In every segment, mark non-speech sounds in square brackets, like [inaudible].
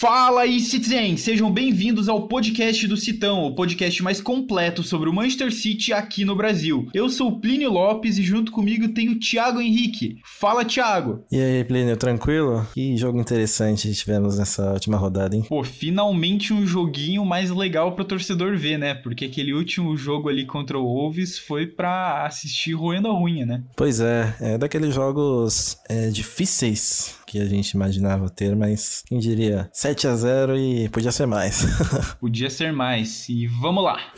Fala aí, Citizen! Sejam bem-vindos ao podcast do Citão, o podcast mais completo sobre o Manchester City aqui no Brasil. Eu sou o Plínio Lopes e junto comigo tem o Thiago Henrique. Fala, Thiago! E aí, Plínio, tranquilo? Que jogo interessante tivemos nessa última rodada, hein? Pô, finalmente um joguinho mais legal pro torcedor ver, né? Porque aquele último jogo ali contra o Wolves foi pra assistir roendo a unha, né? Pois é, é daqueles jogos é, difíceis que a gente imaginava ter, mas quem diria 7 a 0 e podia ser mais. [laughs] podia ser mais. E vamos lá.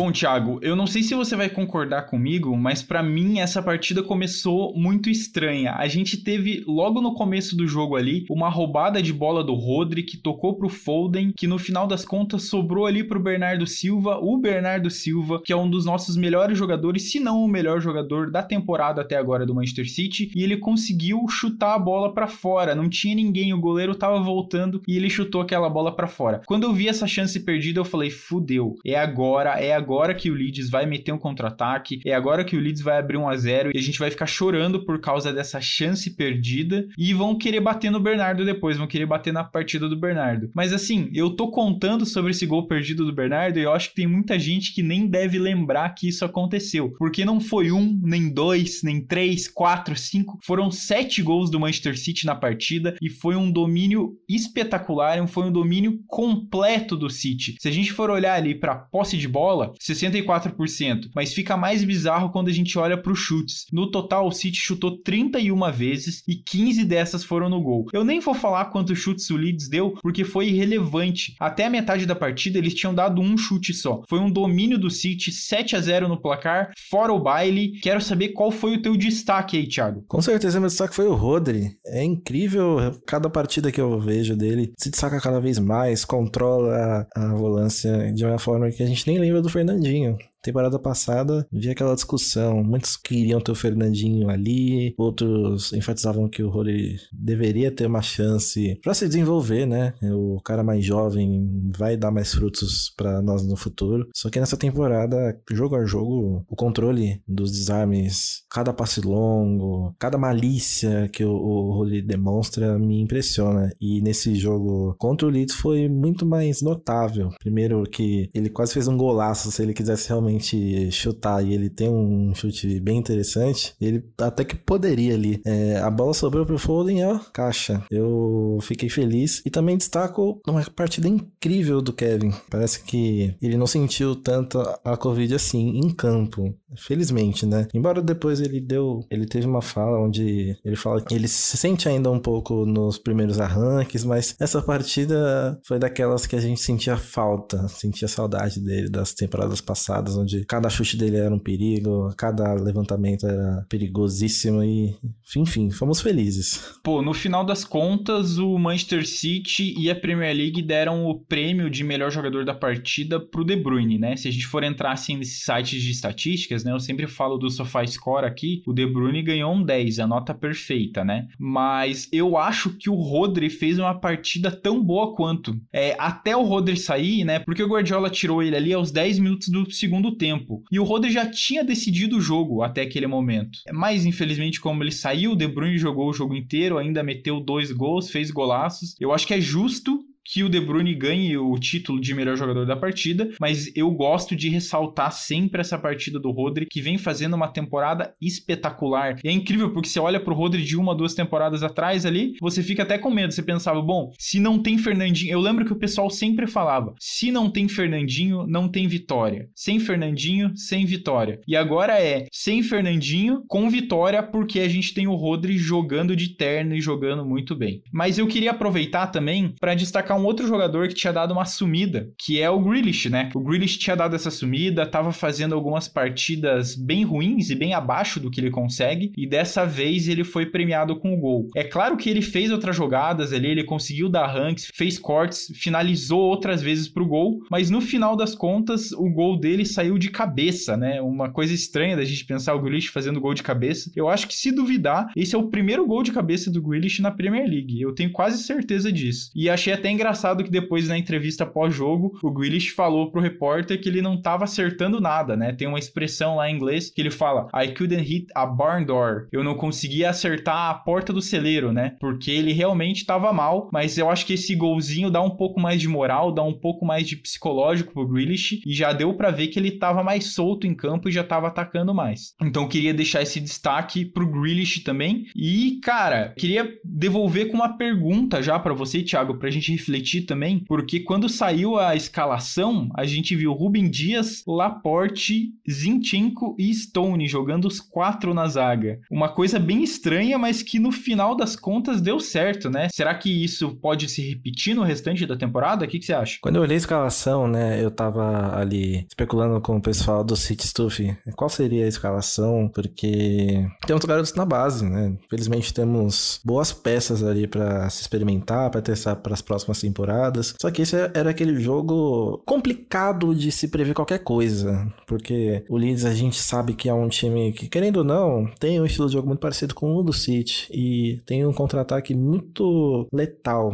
Bom, Thiago, eu não sei se você vai concordar comigo, mas para mim essa partida começou muito estranha. A gente teve logo no começo do jogo ali uma roubada de bola do Rodri que tocou pro Foden, que no final das contas sobrou ali pro Bernardo Silva, o Bernardo Silva, que é um dos nossos melhores jogadores, se não o melhor jogador da temporada até agora do Manchester City, e ele conseguiu chutar a bola para fora. Não tinha ninguém, o goleiro tava voltando e ele chutou aquela bola para fora. Quando eu vi essa chance perdida, eu falei: "Fudeu, é agora, é agora que o Leeds vai meter um contra-ataque, é agora que o Leeds vai abrir um a 0 e a gente vai ficar chorando por causa dessa chance perdida e vão querer bater no Bernardo depois, vão querer bater na partida do Bernardo. Mas assim, eu tô contando sobre esse gol perdido do Bernardo e eu acho que tem muita gente que nem deve lembrar que isso aconteceu, porque não foi um, nem dois, nem três, quatro, cinco, foram sete gols do Manchester City na partida e foi um domínio espetacular, foi um domínio completo do City. Se a gente for olhar ali para posse de bola, 64%, mas fica mais bizarro quando a gente olha para os chutes. No total, o City chutou 31 vezes e 15 dessas foram no gol. Eu nem vou falar quantos chutes o Leeds deu, porque foi irrelevante. Até a metade da partida eles tinham dado um chute só. Foi um domínio do City, 7 a 0 no placar, fora o baile. Quero saber qual foi o teu destaque aí, Thiago. Com certeza meu destaque foi o Rodri. É incrível cada partida que eu vejo dele. Se destaca cada vez mais, controla a, volância de uma forma que a gente nem lembra do Fernandinho. Temporada passada, vi aquela discussão. Muitos queriam ter o Fernandinho ali, outros enfatizavam que o Rory deveria ter uma chance para se desenvolver, né? O cara mais jovem vai dar mais frutos para nós no futuro. Só que nessa temporada, jogo a jogo, o controle dos desarmes, cada passe longo, cada malícia que o, o demonstra me impressiona. E nesse jogo contra o Leeds foi muito mais notável. Primeiro que ele quase fez um golaço se ele quisesse realmente realmente chutar e ele tem um chute bem interessante, ele até que poderia ali. É, a bola sobrou pro Foden, ó, caixa. Eu fiquei feliz. E também destaco uma partida incrível do Kevin. Parece que ele não sentiu tanto a Covid assim em campo. Felizmente, né? Embora depois ele deu. Ele teve uma fala onde ele fala que ele se sente ainda um pouco nos primeiros arranques, mas essa partida foi daquelas que a gente sentia falta, sentia saudade dele das temporadas passadas, onde cada chute dele era um perigo, cada levantamento era perigosíssimo e, enfim, fomos felizes. Pô, no final das contas, o Manchester City e a Premier League deram o prêmio de melhor jogador da partida pro De Bruyne, né? Se a gente for entrar assim nesses sites de estatísticas, né? Eu sempre falo do SofaScore aqui, o De Bruyne ganhou um 10, a nota perfeita, né? Mas eu acho que o Rodri fez uma partida tão boa quanto. É, até o Rodri sair, né? Porque o Guardiola tirou ele ali aos 10 minutos do segundo segundo tempo. E o Rodri já tinha decidido o jogo até aquele momento. Mas, infelizmente, como ele saiu, o De Bruyne jogou o jogo inteiro, ainda meteu dois gols, fez golaços. Eu acho que é justo que o De Bruyne ganhe o título de melhor jogador da partida, mas eu gosto de ressaltar sempre essa partida do Rodri, que vem fazendo uma temporada espetacular. E é incrível porque você olha pro Rodri de uma, duas temporadas atrás ali, você fica até com medo. Você pensava, bom, se não tem Fernandinho, eu lembro que o pessoal sempre falava, se não tem Fernandinho, não tem vitória. Sem Fernandinho, sem vitória. E agora é sem Fernandinho, com vitória, porque a gente tem o Rodri jogando de terno e jogando muito bem. Mas eu queria aproveitar também para destacar um outro jogador que tinha dado uma sumida, que é o Grealish, né? O Grealish tinha dado essa sumida, tava fazendo algumas partidas bem ruins e bem abaixo do que ele consegue, e dessa vez ele foi premiado com o gol. É claro que ele fez outras jogadas ali, ele conseguiu dar ranks, fez cortes, finalizou outras vezes pro gol, mas no final das contas, o gol dele saiu de cabeça, né? Uma coisa estranha da gente pensar o Grealish fazendo gol de cabeça. Eu acho que se duvidar, esse é o primeiro gol de cabeça do Grealish na Premier League. Eu tenho quase certeza disso. E achei até engraçado que depois na entrevista pós-jogo, o Grealish falou pro repórter que ele não tava acertando nada, né? Tem uma expressão lá em inglês que ele fala: I couldn't hit a barn door. Eu não conseguia acertar a porta do celeiro, né? Porque ele realmente tava mal, mas eu acho que esse golzinho dá um pouco mais de moral, dá um pouco mais de psicológico pro Grealish e já deu para ver que ele tava mais solto em campo e já tava atacando mais. Então queria deixar esse destaque pro Grealish também. E, cara, queria devolver com uma pergunta já para você, Thiago, pra gente refletir também, porque quando saiu a escalação, a gente viu Rubem Dias, Laporte, Zinchenko e Stone jogando os quatro na zaga. Uma coisa bem estranha, mas que no final das contas deu certo, né? Será que isso pode se repetir no restante da temporada? O que, que você acha? Quando eu olhei a escalação, né, eu tava ali especulando com o pessoal do City Stuff qual seria a escalação, porque temos garotos na base, né? Infelizmente temos boas peças ali para se experimentar, para testar para as próximas temporadas. Só que esse era aquele jogo complicado de se prever qualquer coisa, porque o Leeds a gente sabe que é um time que, querendo ou não, tem um estilo de jogo muito parecido com o do City e tem um contra-ataque muito letal.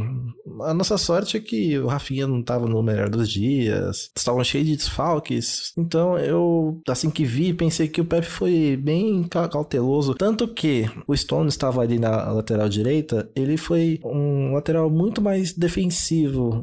A nossa sorte é que o Rafinha não estava no melhor dos dias, estavam cheios de desfalques. Então eu, assim que vi, pensei que o Pep foi bem cauteloso, tanto que o Stone estava ali na lateral direita, ele foi um lateral muito mais defensivo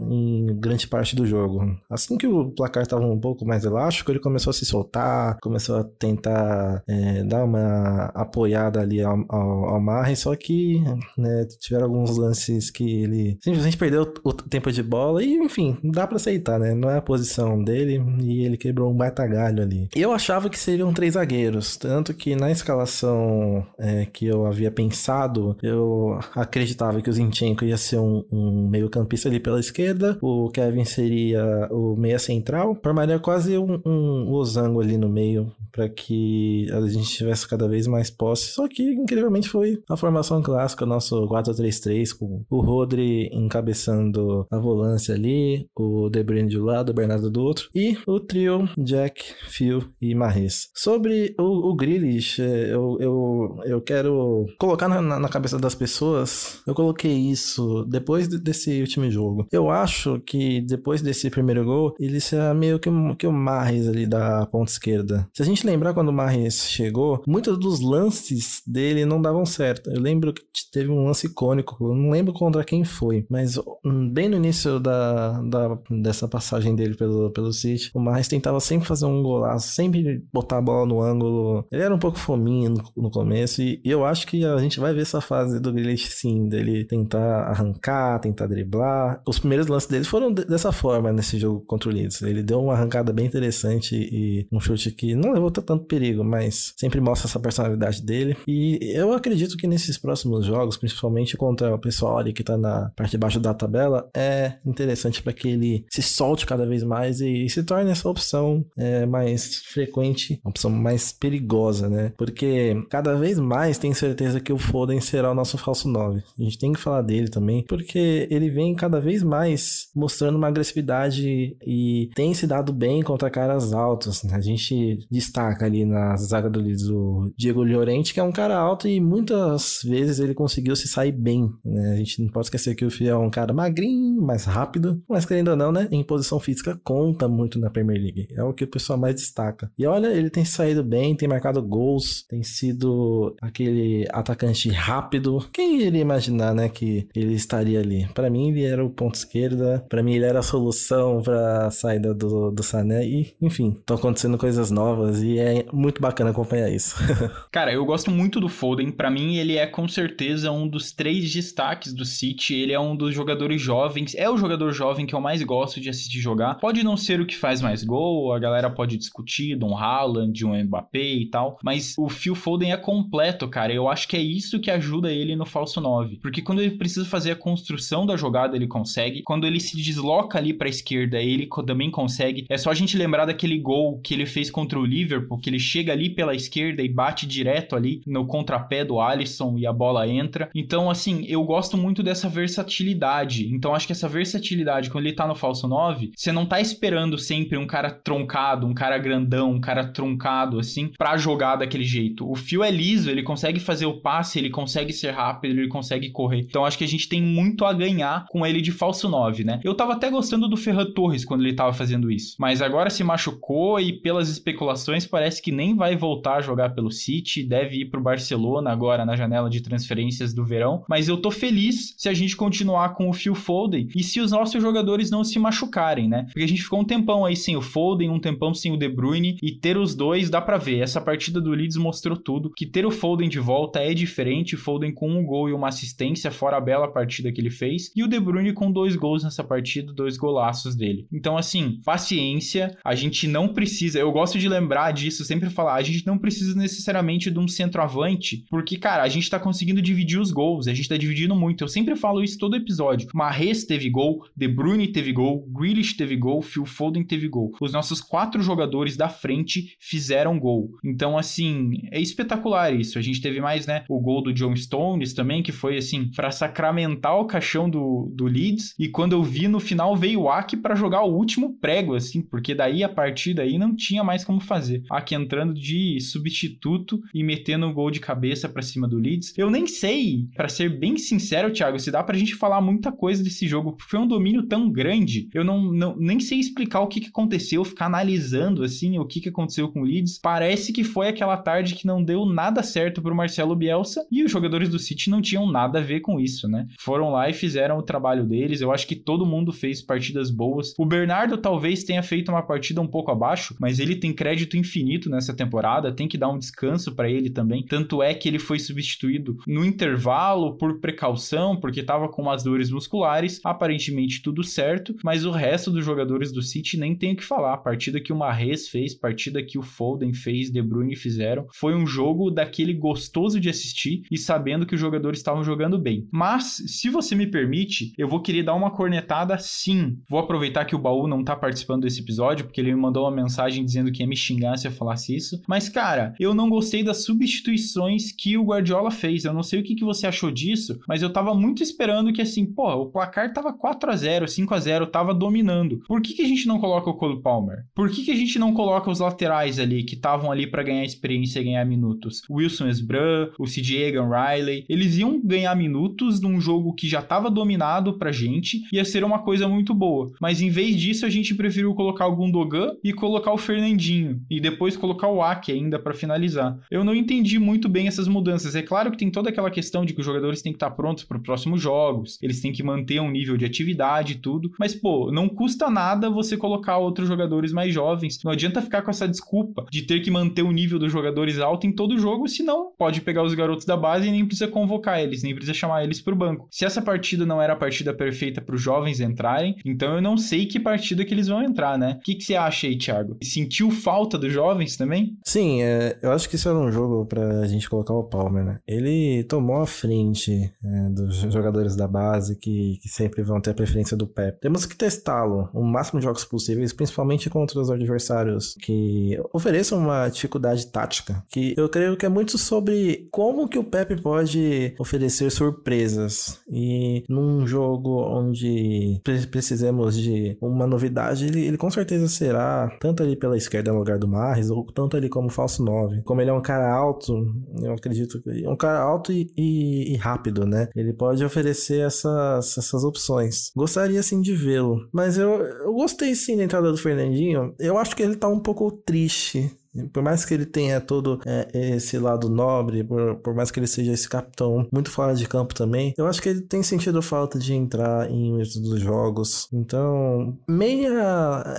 em grande parte do jogo. Assim que o placar estava um pouco mais elástico, ele começou a se soltar, começou a tentar é, dar uma apoiada ali ao, ao, ao Marre, só que né, tiveram alguns lances que ele simplesmente perdeu o tempo de bola e, enfim, dá para aceitar, né? Não é a posição dele e ele quebrou um baita galho ali. Eu achava que seriam três zagueiros, tanto que na escalação é, que eu havia pensado, eu acreditava que o Zinchenko ia ser um, um meio campista ali pela esquerda, o Kevin seria o meia central, formaria quase um, um losango ali no meio para que a gente tivesse cada vez mais posse. Só que, incrivelmente, foi a formação clássica, nosso 4-3-3, com o Rodri encabeçando a volância ali, o De Bruyne de um lado, o Bernardo do outro, e o trio Jack, Phil e Mahrez. Sobre o, o Grealish, é, eu, eu, eu quero colocar na, na cabeça das pessoas, eu coloquei isso depois desse último jogo. Eu acho que depois desse primeiro gol, ele será meio que, que o Mahrez ali da ponta esquerda. Se a gente lembrar quando o Mahrez chegou, muitos dos lances dele não davam certo. Eu lembro que teve um lance icônico, eu não lembro contra quem foi, mas hum, bem no início da, da dessa passagem dele pelo, pelo City, o Mahrez tentava sempre fazer um golaço, sempre botar a bola no ângulo. Ele era um pouco fominho no, no começo e, e, eu acho que a gente vai ver essa fase do Grealish sim, dele tentar arrancar, tentar driblar. Os primeiros lances dele foram dessa forma nesse jogo contra o Leeds. Ele deu uma arrancada bem interessante e um chute que não levou tanto perigo, mas sempre mostra essa personalidade dele. E eu acredito que nesses próximos jogos, principalmente contra o pessoal ali que tá na parte de baixo da tabela, é interessante para que ele se solte cada vez mais e, se torne essa opção é, mais frequente, uma opção mais perigosa, né? Porque cada vez mais tenho certeza que o Foden será o nosso falso 9. A gente tem que falar dele também, porque ele vem cada vez mais mostrando uma agressividade e tem se dado bem contra caras altos. Né? A gente destaca ali na zaga do Leeds o Diego Llorente, que é um cara alto e muitas vezes ele conseguiu se sair bem. Né? A gente não pode esquecer que o Fio é um cara magrinho, mais rápido, mas querendo ou não, né? Em posição física conta muito na Premier League. É o que o pessoal mais destaca. E olha, ele tem saído bem, tem marcado gols, tem sido aquele atacante rápido. Quem iria imaginar, né, que ele estaria ali? Para mim, ele era o ponto esquerda. Para mim, ele era a solução para a saída do, do Sané. E, enfim, estão acontecendo coisas novas e é muito bacana acompanhar isso. [laughs] Cara, eu gosto muito do Foden. Para mim, ele é com certeza um dos três destaques do City. Ele é um dos jogadores jovens. É o jogador jovem que eu mais gosto de assistir jogar. Pode não ser o que faz mais gol, a galera pode discutir, Dom Haaland, um Mbappé e tal, mas o Phil Foden é completo, cara. Eu acho que é isso que ajuda ele no falso 9. Porque quando ele precisa fazer a construção da jogada, ele consegue. Quando ele se desloca ali pra esquerda, ele também consegue. É só a gente lembrar daquele gol que ele fez contra o Liverpool Liverpool, que ele chega ali pela esquerda e bate direto ali no contrapé do Alisson e a bola entra. Então, assim, eu gosto muito dessa versatilidade. Então, acho que essa versatilidade, quando ele tá no falso 9, você não tá esperando sempre um cara troncado, um cara grandão, um cara truncado, assim, pra jogar daquele jeito. O fio é liso, ele consegue fazer o passe, ele consegue ser rápido, ele consegue correr. Então, acho que a gente tem muito a ganhar com ele de falso 9, né? Eu tava até gostando do Ferran Torres quando ele tava fazendo isso. Mas agora se machucou e pelas especulações parece que nem vai voltar a jogar pelo City, deve ir pro Barcelona agora na janela de transferências do verão. Mas eu tô feliz se a gente continuar com o Phil Foden e se os nossos jogadores não se machucarem, né? Porque a gente ficou um tempão aí sem o Foden, um tempão sem o De Bruyne e ter os dois dá para ver. Essa partida do Leeds mostrou tudo que ter o Foden de volta é diferente. Foden com um gol e uma assistência, fora a bela partida que ele fez, e o De Bruyne com dois gols nessa partida, dois golaços dele. Então, assim, paciência, a gente não precisa, eu gosto de lembrar disso, sempre falar, a gente não precisa necessariamente de um centroavante, porque, cara, a gente tá conseguindo dividir os gols, a gente tá dividindo muito. Eu sempre falo isso todo episódio. Mahrez teve gol, De Bruyne teve gol, Grealish teve gol, Phil Foden teve gol. Os nossos quatro jogadores da frente fizeram gol. Então, assim, é espetacular isso. A gente teve mais, né, o gol do John Stones também, que foi, assim, para sacramentar o caixão do, do Leeds. E quando eu vi no final, veio o Aki para jogar o último prego, assim, porque daí a partir daí não tinha mais como fazer. Aki entrando de substituto e metendo um gol de cabeça para cima do Leeds. Eu nem sei, para ser bem sincero, Thiago, se dá pra gente falar muita coisa desse jogo, foi um domínio tão grande. Eu não, não nem sei explicar o que, que aconteceu, ficar analisando assim o que, que aconteceu com o Leeds. Parece que foi aquela tarde que não deu nada certo pro Marcelo Bielsa e os jogadores do City não tinham nada a ver com isso, né? Foram lá e fizeram o trabalho deles. Eu acho que todo mundo fez partidas boas. O Bernardo talvez tenha feito uma partida um pouco abaixo, mas ele tem crédito infinito nessa temporada, tem que dar um descanso para ele também. Tanto é que ele foi substituído no intervalo por precaução, porque estava com umas dores musculares, aparentemente tudo certo, mas o resto dos jogadores do City nem tem o que falar. A partida que o Mahrez fez, partida que o Foden fez, De Bruyne fizeram, foi um jogo daquele gostoso de assistir e sabendo que os jogadores estavam jogando bem. Mas, se você me permite, eu vou querer dar uma cornetada sim. Vou aproveitar que o Baú não tá participando desse episódio, porque ele me mandou uma mensagem dizendo que ia me xingar se eu falasse isso. Mas, cara, eu não gostei das substituições que o Guardiola fez. Eu não sei o que, que você achou disso, mas eu tava muito esperando que, assim, pô, o placar tava 4 a 0 5 a 0 tava dominando. Por que, que a gente não coloca o Cole Palmer? Por que, que a gente não coloca os laterais ali, que estavam ali para ganhar experiência e ganhar minutos? Wilson Esbran, o CJ Egan Riley, eles iam ganhar minutos num jogo que já tava dominado pra gente, ia ser uma coisa muito boa. Mas em vez disso, a gente preferiu colocar o Gundogan e colocar o Fernandinho, e depois colocar o Ake ainda para finalizar. Eu não entendi muito bem essas mudanças. É claro que tem toda aquela questão de que os jogadores têm que estar prontos para os próximos jogos, eles têm que manter um nível de atividade e tudo, mas pô, não custa nada você colocar outros jogadores mais jovens. Não adianta ficar com essa desculpa de ter que manter o nível dos jogadores alto em todo jogo, senão pode pegar os garotos da base e nem precisa convocar eles, nem precisa chamar eles pro banco. Se essa partida não era a partida perfeita para os jovens entrarem, então eu não sei que partida que eles vão entrar, né? O que, que você acha aí, Thiago? Sentiu falta dos jovens também? Sim, é, eu acho que isso era um jogo pra gente colocar o Palmer, né? Ele tomou a frente é, dos jogadores da base que, que sempre vão ter a preferência do Pep. Temos que testá-lo o máximo de jogos possíveis, principalmente contra os adversários que ofereçam uma dificuldade tática, que eu creio que é muito sobre como que o Pep pode oferecer surpresas. E num jogo onde pre precisamos de uma novidade, ele, ele com certeza será tanto ali pela esquerda no lugar do Marres, ou tanto ali como falso 9. Como ele é um cara alto, eu acredito que é um cara alto e, e, e rápido, né? Ele pode oferecer essas, essas opções. Gostaria sim de vê-lo, mas eu, eu gostei sim da entrada do Fernandinho. Eu acho que ele tá um pouco triste por mais que ele tenha todo é, esse lado nobre, por, por, mais que ele seja esse capitão muito fora de campo também, eu acho que ele tem sentido falta de entrar em muitos dos jogos. Então, meia.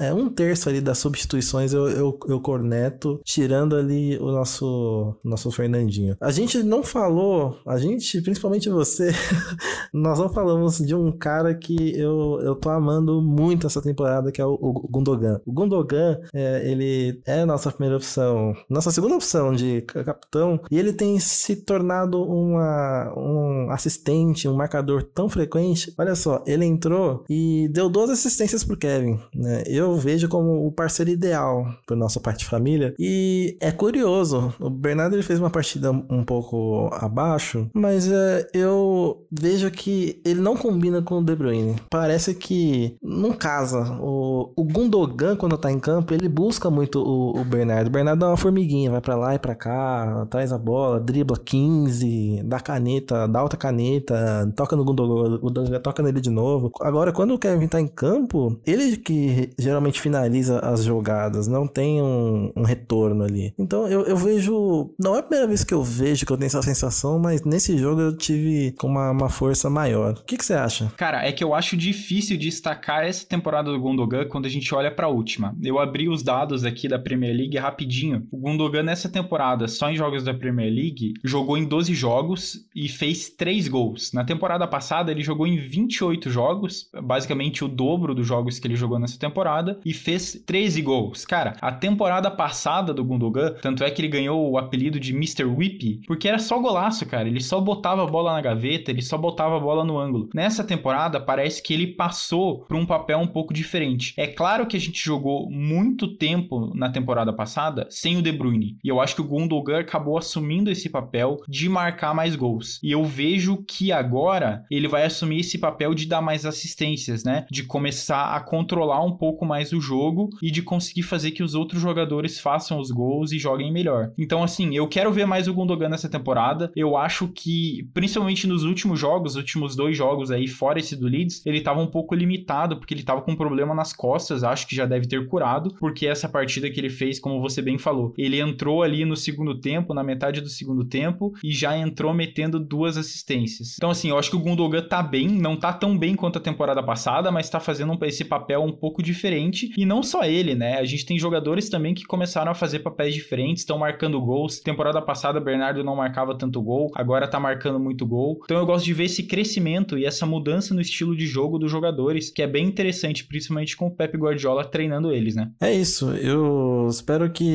É, um terço ali das substituições eu, eu, eu corneto, tirando ali o nosso, nosso Fernandinho. A gente não falou, a gente, principalmente você, [laughs] nós não falamos de um cara que eu, eu tô amando muito essa temporada, que é o, o Gundogan. O Gundogan, é, ele é a nossa primeira opção, nossa segunda opção de capitão, e ele tem se tornado uma, um assistente, um marcador tão frequente. Olha só, ele entrou e deu duas assistências pro Kevin, né? Eu vejo como o parceiro ideal para nossa parte de família. E é curioso, o Bernardo ele fez uma partida um pouco abaixo, mas é, eu vejo que ele não combina com o De Bruyne. Parece que não casa. O, o Gundogan, quando tá em campo, ele busca muito o, o Bernardo. Bernardo é uma formiguinha, vai para lá e para cá, traz a bola, dribla 15, dá caneta, dá outra caneta, toca no Gundogan, toca nele de novo. Agora, quando o Kevin tá em campo, ele que geralmente finaliza as jogadas, não tem um, um retorno ali. Então eu, eu vejo. Não é a primeira vez que eu vejo que eu tenho essa sensação, mas nesse jogo eu tive com uma, uma força maior. O que, que você acha? Cara, é que eu acho difícil destacar essa temporada do Gundogan quando a gente olha pra última. Eu abri os dados aqui da Premier League rapidinho. O Gundogan nessa temporada, só em jogos da Premier League, jogou em 12 jogos e fez 3 gols. Na temporada passada, ele jogou em 28 jogos, basicamente o dobro dos jogos que ele jogou nessa temporada, e fez 13 gols. Cara, a temporada passada do Gundogan, tanto é que ele ganhou o apelido de Mr. Whippy, porque era só golaço, cara. Ele só botava a bola na gaveta, ele só botava a bola no ângulo. Nessa temporada, parece que ele passou para um papel um pouco diferente. É claro que a gente jogou muito tempo na temporada passada sem o De Bruyne, e eu acho que o Gundogan acabou assumindo esse papel de marcar mais gols. E eu vejo que agora ele vai assumir esse papel de dar mais assistências, né? De começar a controlar um pouco mais o jogo e de conseguir fazer que os outros jogadores façam os gols e joguem melhor. Então, assim, eu quero ver mais o Gundogan nessa temporada. Eu acho que, principalmente nos últimos jogos, os últimos dois jogos aí, fora esse do Leeds, ele tava um pouco limitado, porque ele tava com um problema nas costas, acho que já deve ter curado, porque essa partida que ele fez, como você bem falou, ele entrou ali no segundo tempo, na metade do segundo tempo, e já entrou metendo duas assistências. Então, assim, eu acho que o Gundogan tá bem, não tá tão bem quanto a temporada passada, mas tá fazendo esse papel um pouco diferente, e não só ele, né? A gente tem jogadores também que começaram a fazer papéis diferentes, estão marcando gols. Temporada passada, Bernardo não marcava tanto gol, agora tá marcando muito gol. Então eu gosto de ver esse crescimento e essa mudança no estilo de jogo dos jogadores, que é bem interessante, principalmente com o Pep Guardiola treinando eles, né? É isso. Eu espero que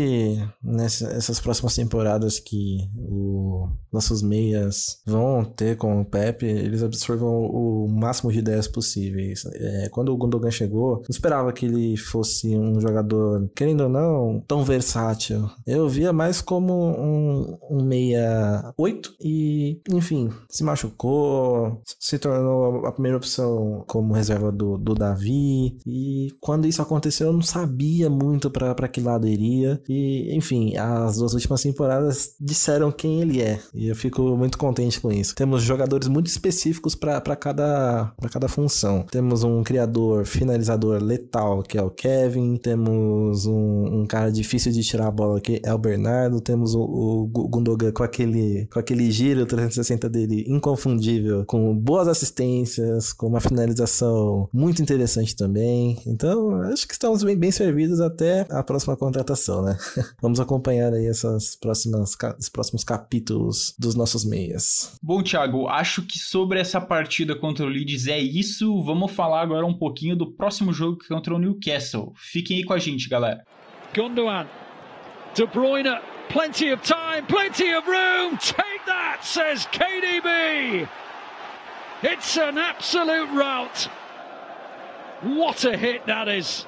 nessas próximas temporadas que o nossos meias vão ter com o Pep, eles absorvam o máximo de ideias possíveis. É, quando o Gundogan chegou, não esperava que ele fosse um jogador, querendo ou não, tão versátil. Eu via mais como um, um meia 8 e, enfim, se machucou, se tornou a primeira opção como reserva do, do Davi. E quando isso aconteceu, eu não sabia muito para que lado iria. E, enfim, as duas últimas temporadas disseram quem ele é. E eu fico muito contente com isso. Temos jogadores muito específicos para cada, cada função. Temos um criador, finalizador letal, que é o Kevin. Temos um, um cara difícil de tirar a bola, que é o Bernardo. Temos o, o Gundogan com aquele, com aquele giro 360 dele inconfundível, com boas assistências, com uma finalização muito interessante também. Então, acho que estamos bem, bem servidos até a próxima contratação, né? [laughs] Vamos acompanhar aí essas próximas, os próximos capítulos dos nossos meias. Bom, Thiago, acho que sobre essa partida contra o Leeds é isso. Vamos falar agora um pouquinho do próximo jogo contra o Newcastle. Fiquem aí com a gente, galera. Gundogan, De Bruyne, plenty of time, plenty of room. Take that, says KDB. It's an absolute rout. What a hit that is.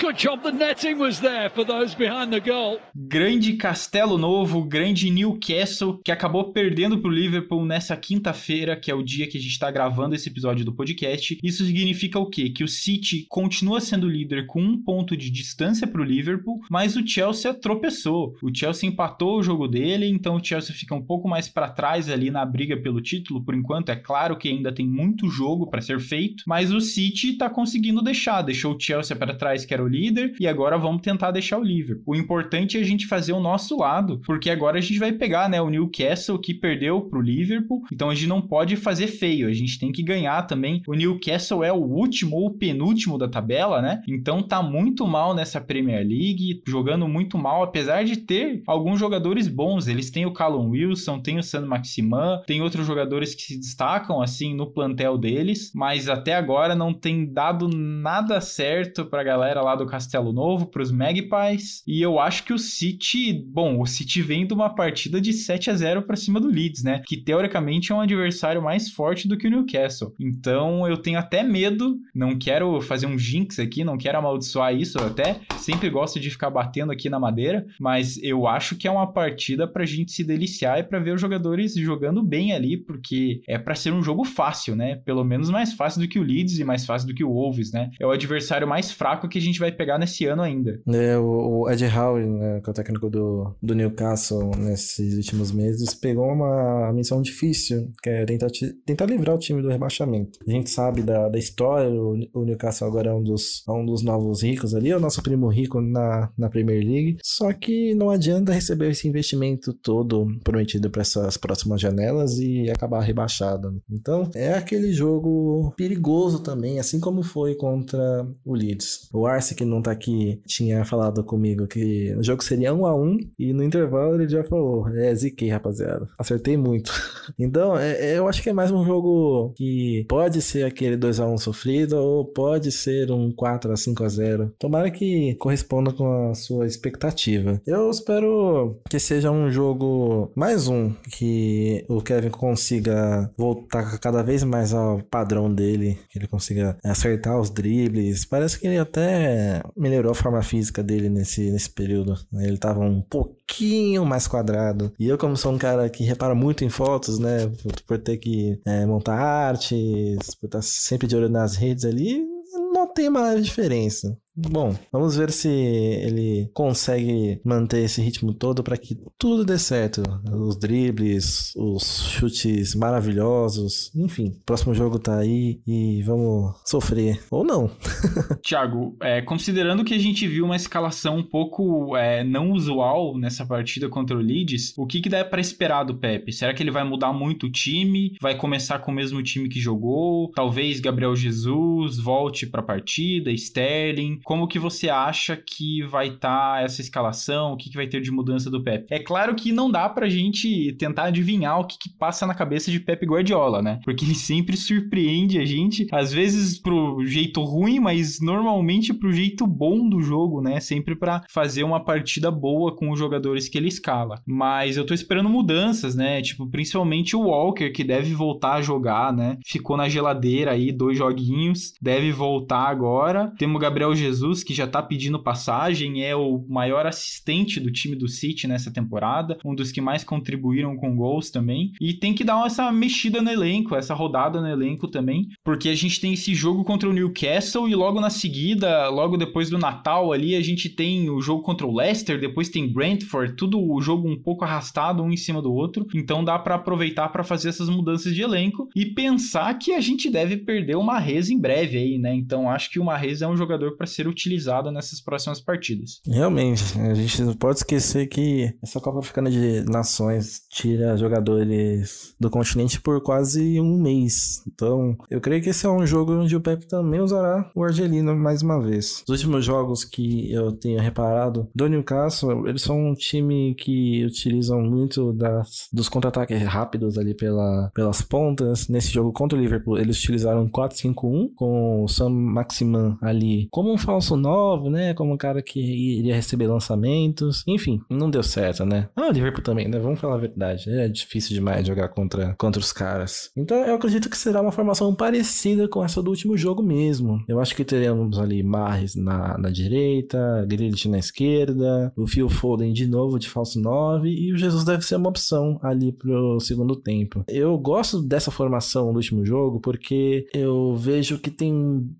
Good job the netting was there for those behind the goal. Grande Castelo Novo, grande Newcastle, que acabou perdendo para o Liverpool nessa quinta-feira, que é o dia que a gente está gravando esse episódio do podcast. Isso significa o quê? Que o City continua sendo líder com um ponto de distância para o Liverpool, mas o Chelsea tropeçou. O Chelsea empatou o jogo dele, então o Chelsea fica um pouco mais para trás ali na briga pelo título. Por enquanto, é claro que ainda tem muito jogo para ser feito, mas o City está conseguindo deixar. Deixou o Chelsea para trás, que era o líder, e agora vamos tentar deixar o Liverpool. O importante é a gente fazer o nosso lado, porque agora a gente vai pegar, né, o Newcastle que perdeu pro Liverpool, então a gente não pode fazer feio, a gente tem que ganhar também. O Newcastle é o último ou penúltimo da tabela, né? Então tá muito mal nessa Premier League, jogando muito mal, apesar de ter alguns jogadores bons. Eles têm o Callum Wilson, tem o San Maximan, tem outros jogadores que se destacam assim no plantel deles, mas até agora não tem dado nada certo pra galera lá do Castelo Novo para os Magpies. E eu acho que o City, bom, o City vem de uma partida de 7 a 0 para cima do Leeds, né? Que teoricamente é um adversário mais forte do que o Newcastle. Então eu tenho até medo, não quero fazer um jinx aqui, não quero amaldiçoar isso, eu até sempre gosto de ficar batendo aqui na madeira, mas eu acho que é uma partida pra gente se deliciar e para ver os jogadores jogando bem ali, porque é para ser um jogo fácil, né? Pelo menos mais fácil do que o Leeds e mais fácil do que o Wolves, né? É o adversário mais fraco que a gente vai pegar nesse ano ainda. É, o, o Ed Howe, né, que é o técnico do, do Newcastle nesses últimos meses, pegou uma missão difícil, que é tentar, tentar livrar o time do rebaixamento. A gente sabe da, da história, o, o Newcastle agora é um dos, é um dos novos ricos ali, é o nosso primo rico na, na Premier League, só que não adianta receber esse investimento todo prometido para essas próximas janelas e acabar rebaixado. Então, é aquele jogo perigoso também, assim como foi contra o Leeds. O Arce, que não tá aqui, tinha falado comigo que o jogo seria um a um e no intervalo ele já falou: É, ziquei, rapaziada. Acertei muito. [laughs] então, é, é, eu acho que é mais um jogo que pode ser aquele 2 a 1 sofrido ou pode ser um 4 a 5 a 0 Tomara que corresponda com a sua expectativa. Eu espero que seja um jogo mais um que o Kevin consiga voltar cada vez mais ao padrão dele, que ele consiga acertar os dribles. Parece que ele até melhorou a forma física dele nesse, nesse período. Ele tava um pouquinho mais quadrado. E eu, como sou um cara que repara muito em fotos, né, por, por ter que é, montar artes, por estar sempre de olho nas redes ali, não tem uma diferença. Bom, vamos ver se ele consegue manter esse ritmo todo para que tudo dê certo. Os dribles, os chutes maravilhosos, enfim. Próximo jogo tá aí e vamos sofrer. Ou não. [laughs] Thiago, é, considerando que a gente viu uma escalação um pouco é, não usual nessa partida contra o Leeds, o que, que dá para esperar do Pepe? Será que ele vai mudar muito o time? Vai começar com o mesmo time que jogou? Talvez Gabriel Jesus volte para a partida, Sterling como que você acha que vai estar tá essa escalação, o que, que vai ter de mudança do Pep? É claro que não dá pra gente tentar adivinhar o que, que passa na cabeça de Pep Guardiola, né? Porque ele sempre surpreende a gente, às vezes pro jeito ruim, mas normalmente pro jeito bom do jogo, né? Sempre para fazer uma partida boa com os jogadores que ele escala. Mas eu tô esperando mudanças, né? Tipo, principalmente o Walker, que deve voltar a jogar, né? Ficou na geladeira aí, dois joguinhos, deve voltar agora. Temos o Gabriel Jesus Jesus, que já tá pedindo passagem, é o maior assistente do time do City nessa temporada, um dos que mais contribuíram com gols também. E tem que dar essa mexida no elenco, essa rodada no elenco também, porque a gente tem esse jogo contra o Newcastle e logo na seguida, logo depois do Natal ali, a gente tem o jogo contra o Leicester, depois tem Brentford, tudo o jogo um pouco arrastado um em cima do outro. Então dá para aproveitar para fazer essas mudanças de elenco e pensar que a gente deve perder o Marrez em breve aí, né? Então acho que o Marrez é um jogador para ser utilizado nessas próximas partidas. Realmente, a gente não pode esquecer que essa Copa Africana de Nações tira jogadores do continente por quase um mês. Então, eu creio que esse é um jogo onde o Pepe também usará o Argelino mais uma vez. Os últimos jogos que eu tenho reparado do Newcastle, eles são um time que utilizam muito das, dos contra-ataques rápidos ali pela, pelas pontas. Nesse jogo contra o Liverpool, eles utilizaram 4-5-1 com o Sam Maximan ali como um falso 9, né? Como um cara que iria receber lançamentos. Enfim, não deu certo, né? Ah, o Liverpool também, né? Vamos falar a verdade. É difícil demais jogar contra, contra os caras. Então eu acredito que será uma formação parecida com essa do último jogo mesmo. Eu acho que teremos ali Marres na, na direita, Grealish na esquerda, o Phil Foden de novo de falso 9 e o Jesus deve ser uma opção ali pro segundo tempo. Eu gosto dessa formação do último jogo porque eu vejo que tem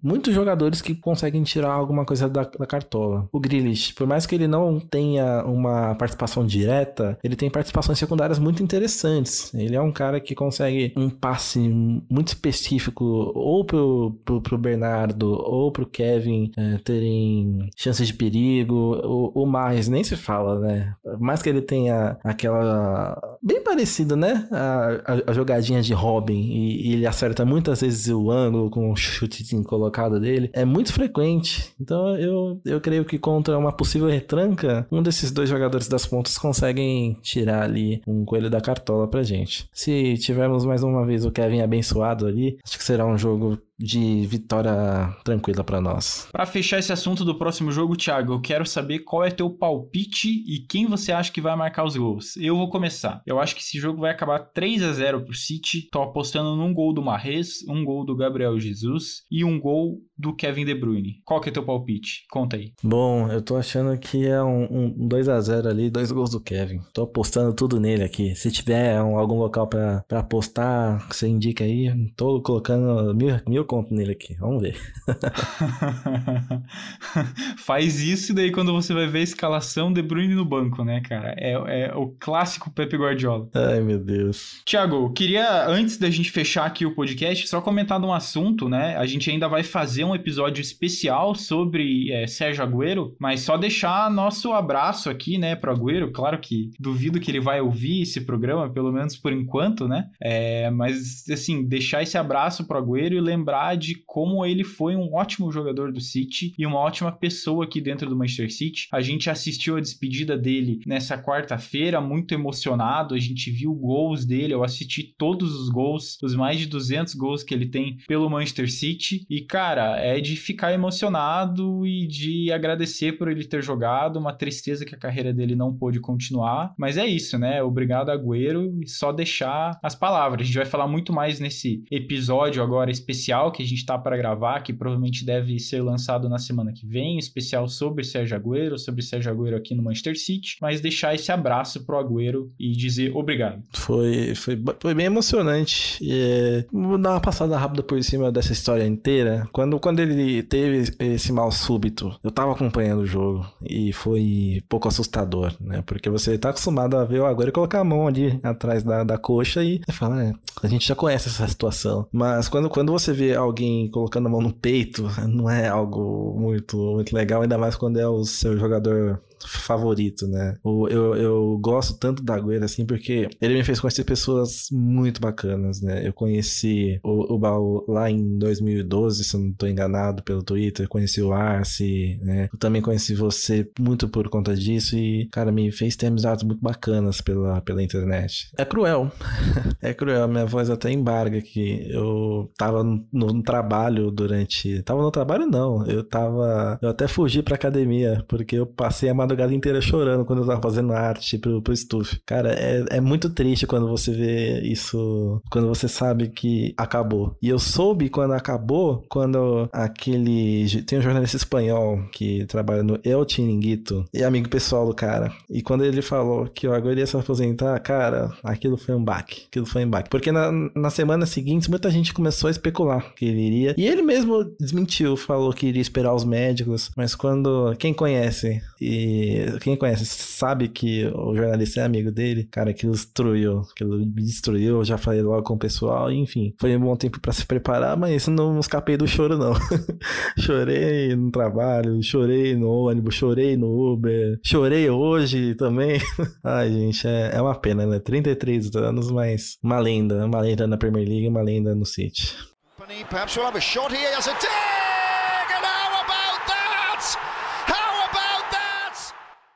muitos jogadores que conseguem tirar alguma coisa da, da cartola. O Grealish, por mais que ele não tenha uma participação direta, ele tem participações secundárias muito interessantes. Ele é um cara que consegue um passe muito específico ou pro, pro, pro Bernardo ou pro Kevin é, terem chances de perigo. O, o mais nem se fala, né? Mais que ele tenha aquela. bem parecido, né? A, a, a jogadinha de Robin e, e, ele acerta muitas vezes o ângulo com o chute colocado dele. É muito frequente. Então eu, eu creio que contra uma possível retranca, um desses dois jogadores das pontas conseguem tirar ali um coelho da cartola pra gente. Se tivermos mais uma vez o Kevin abençoado ali, acho que será um jogo de vitória tranquila para nós. Para fechar esse assunto do próximo jogo, Thiago, eu quero saber qual é teu palpite e quem você acha que vai marcar os gols. Eu vou começar. Eu acho que esse jogo vai acabar 3 a 0 pro City. Tô apostando num gol do Marres, um gol do Gabriel Jesus e um gol do Kevin De Bruyne. Qual que é teu palpite? Conta aí. Bom, eu tô achando que é um, um 2 a 0 ali, dois gols do Kevin. Tô apostando tudo nele aqui. Se tiver um, algum local para apostar, você indica aí. Tô colocando mil, mil conto nele aqui. Vamos ver. [laughs] Faz isso e daí quando você vai ver a escalação, De Bruyne no banco, né, cara? É, é o clássico Pepe Guardiola. Ai, meu Deus. Tiago, queria, antes da gente fechar aqui o podcast, só comentar um assunto, né? A gente ainda vai fazer um episódio especial sobre é, Sérgio Agüero, mas só deixar nosso abraço aqui, né, pro Agüero. Claro que duvido que ele vai ouvir esse programa, pelo menos por enquanto, né? É, mas, assim, deixar esse abraço pro Agüero e lembrar como ele foi um ótimo jogador do City e uma ótima pessoa aqui dentro do Manchester City. A gente assistiu a despedida dele nessa quarta-feira, muito emocionado. A gente viu gols dele, eu assisti todos os gols, os mais de 200 gols que ele tem pelo Manchester City. E, cara, é de ficar emocionado e de agradecer por ele ter jogado. Uma tristeza que a carreira dele não pôde continuar. Mas é isso, né? Obrigado, Agüero. E só deixar as palavras. A gente vai falar muito mais nesse episódio agora especial que a gente tá para gravar, que provavelmente deve ser lançado na semana que vem. Especial sobre Sérgio Agüero, sobre Sérgio Agüero aqui no Manchester City. Mas deixar esse abraço pro Agüero e dizer obrigado. Foi, foi, foi bem emocionante. E, vou dar uma passada rápida por cima dessa história inteira. Quando, quando ele teve esse mal súbito, eu tava acompanhando o jogo e foi pouco assustador, né? Porque você tá acostumado a ver o Agüero colocar a mão ali atrás da, da coxa e fala, é, a gente já conhece essa situação. Mas quando, quando você vê alguém colocando a mão no peito, [laughs] não é algo muito, muito legal, ainda mais quando é o seu jogador favorito, né? Eu, eu gosto tanto da Agüero, assim, porque ele me fez conhecer pessoas muito bacanas, né? Eu conheci o, o Baú lá em 2012, se eu não tô enganado, pelo Twitter. Conheci o Arce, né? Eu também conheci você muito por conta disso e, cara, me fez ter amizades muito bacanas pela, pela internet. É cruel. [laughs] é cruel. Minha voz até embarga aqui. Eu tava no, no trabalho durante... Tava no trabalho, não. Eu tava... Eu até fugi pra academia, porque eu passei a madrugada inteira chorando quando eu tava fazendo arte pro, pro Stuff. Cara, é, é muito triste quando você vê isso, quando você sabe que acabou. E eu soube quando acabou, quando aquele. Tem um jornalista espanhol que trabalha no El Chiringuito e amigo pessoal do cara. E quando ele falou que o Agüero ia se aposentar, cara, aquilo foi um baque. Aquilo foi um baque. Porque na, na semana seguinte, muita gente começou a especular que ele iria. E ele mesmo desmentiu, falou que iria esperar os médicos. Mas quando. Quem conhece e quem conhece sabe que o jornalista é amigo dele, cara, aquilo destruiu, aquilo me destruiu, já falei logo com o pessoal, enfim, foi um bom tempo para se preparar, mas não escapei do choro não. [laughs] chorei no trabalho, chorei no ônibus, chorei no Uber, chorei hoje também. [laughs] Ai, gente, é, é uma pena, né? 33 anos, mas uma lenda, uma lenda na Premier League, uma lenda no City. Perhaps we'll have a shot here as a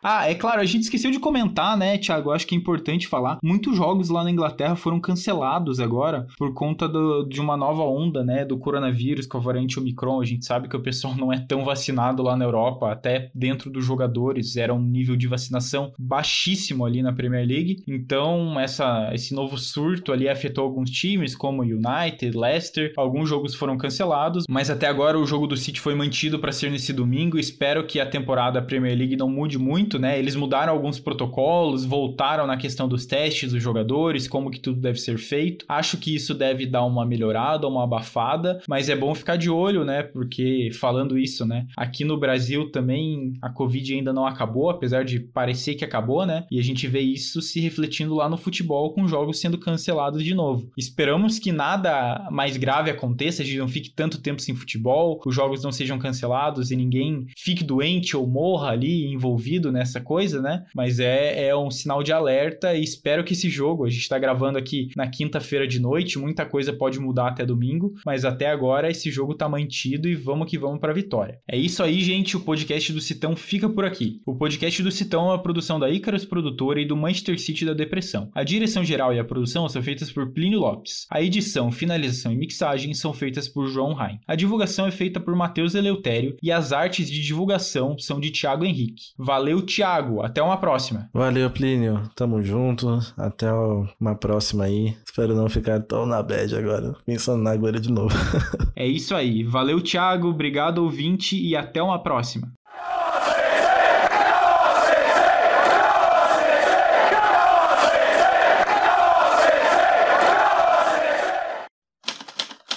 Ah, é claro, a gente esqueceu de comentar, né, Thiago? Acho que é importante falar. Muitos jogos lá na Inglaterra foram cancelados agora por conta do, de uma nova onda, né, do coronavírus com a variante Omicron. A gente sabe que o pessoal não é tão vacinado lá na Europa, até dentro dos jogadores era um nível de vacinação baixíssimo ali na Premier League. Então, essa, esse novo surto ali afetou alguns times, como United, Leicester. Alguns jogos foram cancelados, mas até agora o jogo do City foi mantido para ser nesse domingo. Espero que a temporada Premier League não mude muito muito, né? Eles mudaram alguns protocolos, voltaram na questão dos testes dos jogadores, como que tudo deve ser feito. Acho que isso deve dar uma melhorada, uma abafada, mas é bom ficar de olho, né? Porque falando isso, né? Aqui no Brasil também a Covid ainda não acabou, apesar de parecer que acabou, né? E a gente vê isso se refletindo lá no futebol com jogos sendo cancelados de novo. Esperamos que nada mais grave aconteça, a gente não fique tanto tempo sem futebol, os jogos não sejam cancelados e ninguém fique doente ou morra ali envolvido, né? Nessa coisa, né? Mas é, é um sinal de alerta e espero que esse jogo, a gente tá gravando aqui na quinta-feira de noite, muita coisa pode mudar até domingo, mas até agora esse jogo tá mantido e vamos que vamos pra vitória. É isso aí, gente, o podcast do Citão fica por aqui. O podcast do Citão é uma produção da Icarus Produtora e do Manchester City da Depressão. A direção geral e a produção são feitas por Plínio Lopes. A edição, finalização e mixagem são feitas por João Rain. A divulgação é feita por Matheus Eleutério e as artes de divulgação são de Thiago Henrique. Valeu, Thiago. Até uma próxima. Valeu, Plínio. Tamo junto. Até uma próxima aí. Espero não ficar tão na bad agora. Pensando na agora de novo. [laughs] é isso aí. Valeu, Thiago. Obrigado, ouvinte, e até uma próxima.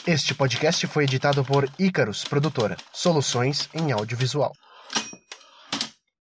Este podcast foi editado por Icarus Produtora, soluções em audiovisual.